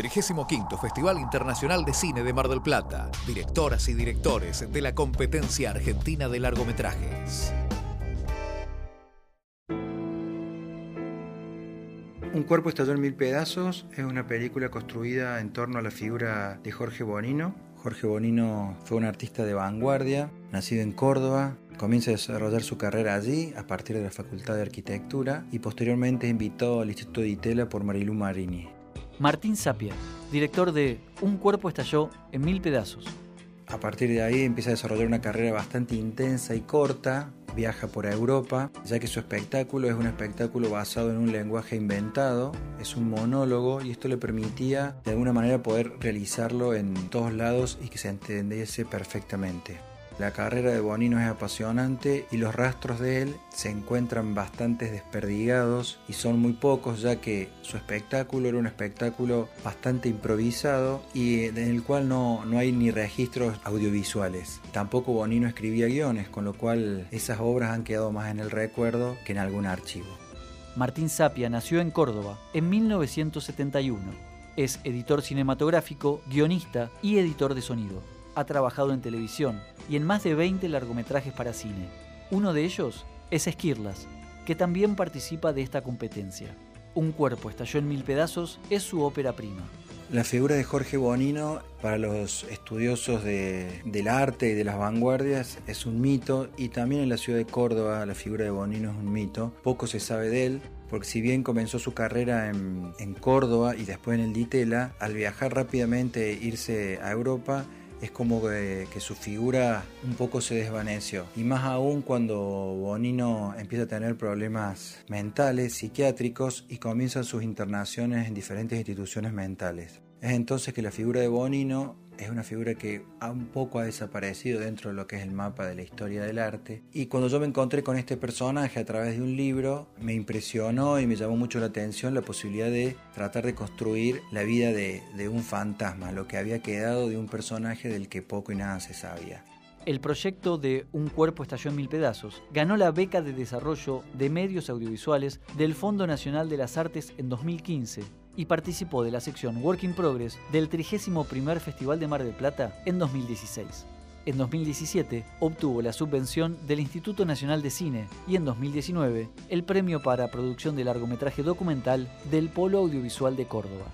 35 Festival Internacional de Cine de Mar del Plata. Directoras y directores de la competencia argentina de largometrajes. Un cuerpo estalló en mil pedazos es una película construida en torno a la figura de Jorge Bonino. Jorge Bonino fue un artista de vanguardia, nacido en Córdoba, comienza a desarrollar su carrera allí a partir de la Facultad de Arquitectura y posteriormente invitó al Instituto de Itela por Marilu Marini. Martín Sapia, director de Un cuerpo estalló en mil pedazos. A partir de ahí empieza a desarrollar una carrera bastante intensa y corta, viaja por Europa, ya que su espectáculo es un espectáculo basado en un lenguaje inventado, es un monólogo y esto le permitía de alguna manera poder realizarlo en todos lados y que se entendiese perfectamente. La carrera de Bonino es apasionante y los rastros de él se encuentran bastante desperdigados y son muy pocos ya que su espectáculo era un espectáculo bastante improvisado y en el cual no, no hay ni registros audiovisuales. Tampoco Bonino escribía guiones, con lo cual esas obras han quedado más en el recuerdo que en algún archivo. Martín Sapia nació en Córdoba en 1971. Es editor cinematográfico, guionista y editor de sonido. Ha trabajado en televisión, y en más de 20 largometrajes para cine. Uno de ellos es Esquirlas, que también participa de esta competencia. Un cuerpo estalló en mil pedazos es su ópera prima. La figura de Jorge Bonino, para los estudiosos del arte y de las vanguardias, es un mito y también en la ciudad de Córdoba la figura de Bonino es un mito. Poco se sabe de él, porque si bien comenzó su carrera en, en Córdoba y después en el Ditela, al viajar rápidamente e irse a Europa, es como que, su figura un poco se desvaneció. Y más aún cuando Bonino empieza a tener problemas mentales, psiquiátricos y comienzan sus internaciones en diferentes instituciones mentales. Es entonces que la figura de Bonino es una figura que un poco ha desaparecido dentro de lo que es el mapa de la historia del arte. Y cuando yo me encontré con este personaje a través de un libro, me impresionó y me llamó mucho la atención la posibilidad de tratar de construir la vida de, de un fantasma, lo que había quedado de un personaje del que poco y nada se sabía. El proyecto de Un cuerpo estalló en mil pedazos ganó la beca de desarrollo de medios audiovisuales del Fondo Nacional de las Artes en 2015 y participó de la sección Work in Progress del 31 Festival de Mar del Plata en 2016. En 2017 obtuvo la subvención del Instituto Nacional de Cine y en 2019 el premio para producción de largometraje documental del Polo Audiovisual de Córdoba.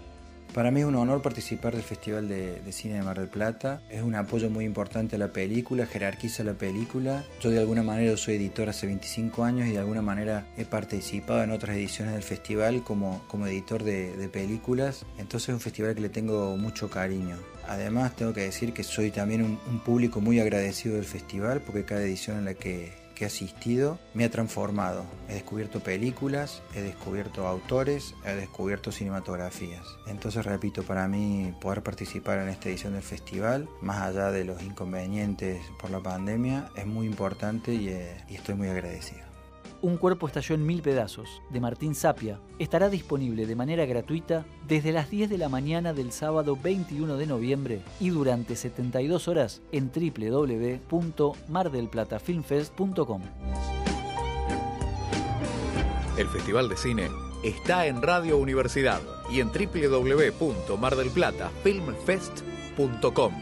Para mí es un honor participar del Festival de, Cine de Mar del Plata. Es un apoyo muy importante a la película, jerarquiza la película. Yo de alguna manera soy editor hace 25 años y de alguna manera he participado en otras ediciones del festival como, como editor de, películas. Entonces es un festival que le tengo mucho cariño. Además tengo que decir que soy también un público muy agradecido del festival porque cada edición en la que que he asistido me ha transformado. He descubierto películas, he descubierto autores, he descubierto cinematografías. Entonces, repito, para mí poder participar en esta edición del festival, más allá de los inconvenientes por la pandemia, es muy importante y, eh, y estoy muy agradecido. Un cuerpo estalló en mil pedazos, de Martín Sapia, estará disponible de manera gratuita desde las 10 de la mañana del sábado 21 de noviembre y durante 72 horas en www.mardelplatafilmfest.com. El Festival de Cine está en Radio Universidad y en www.mardelplatafilmfest.com.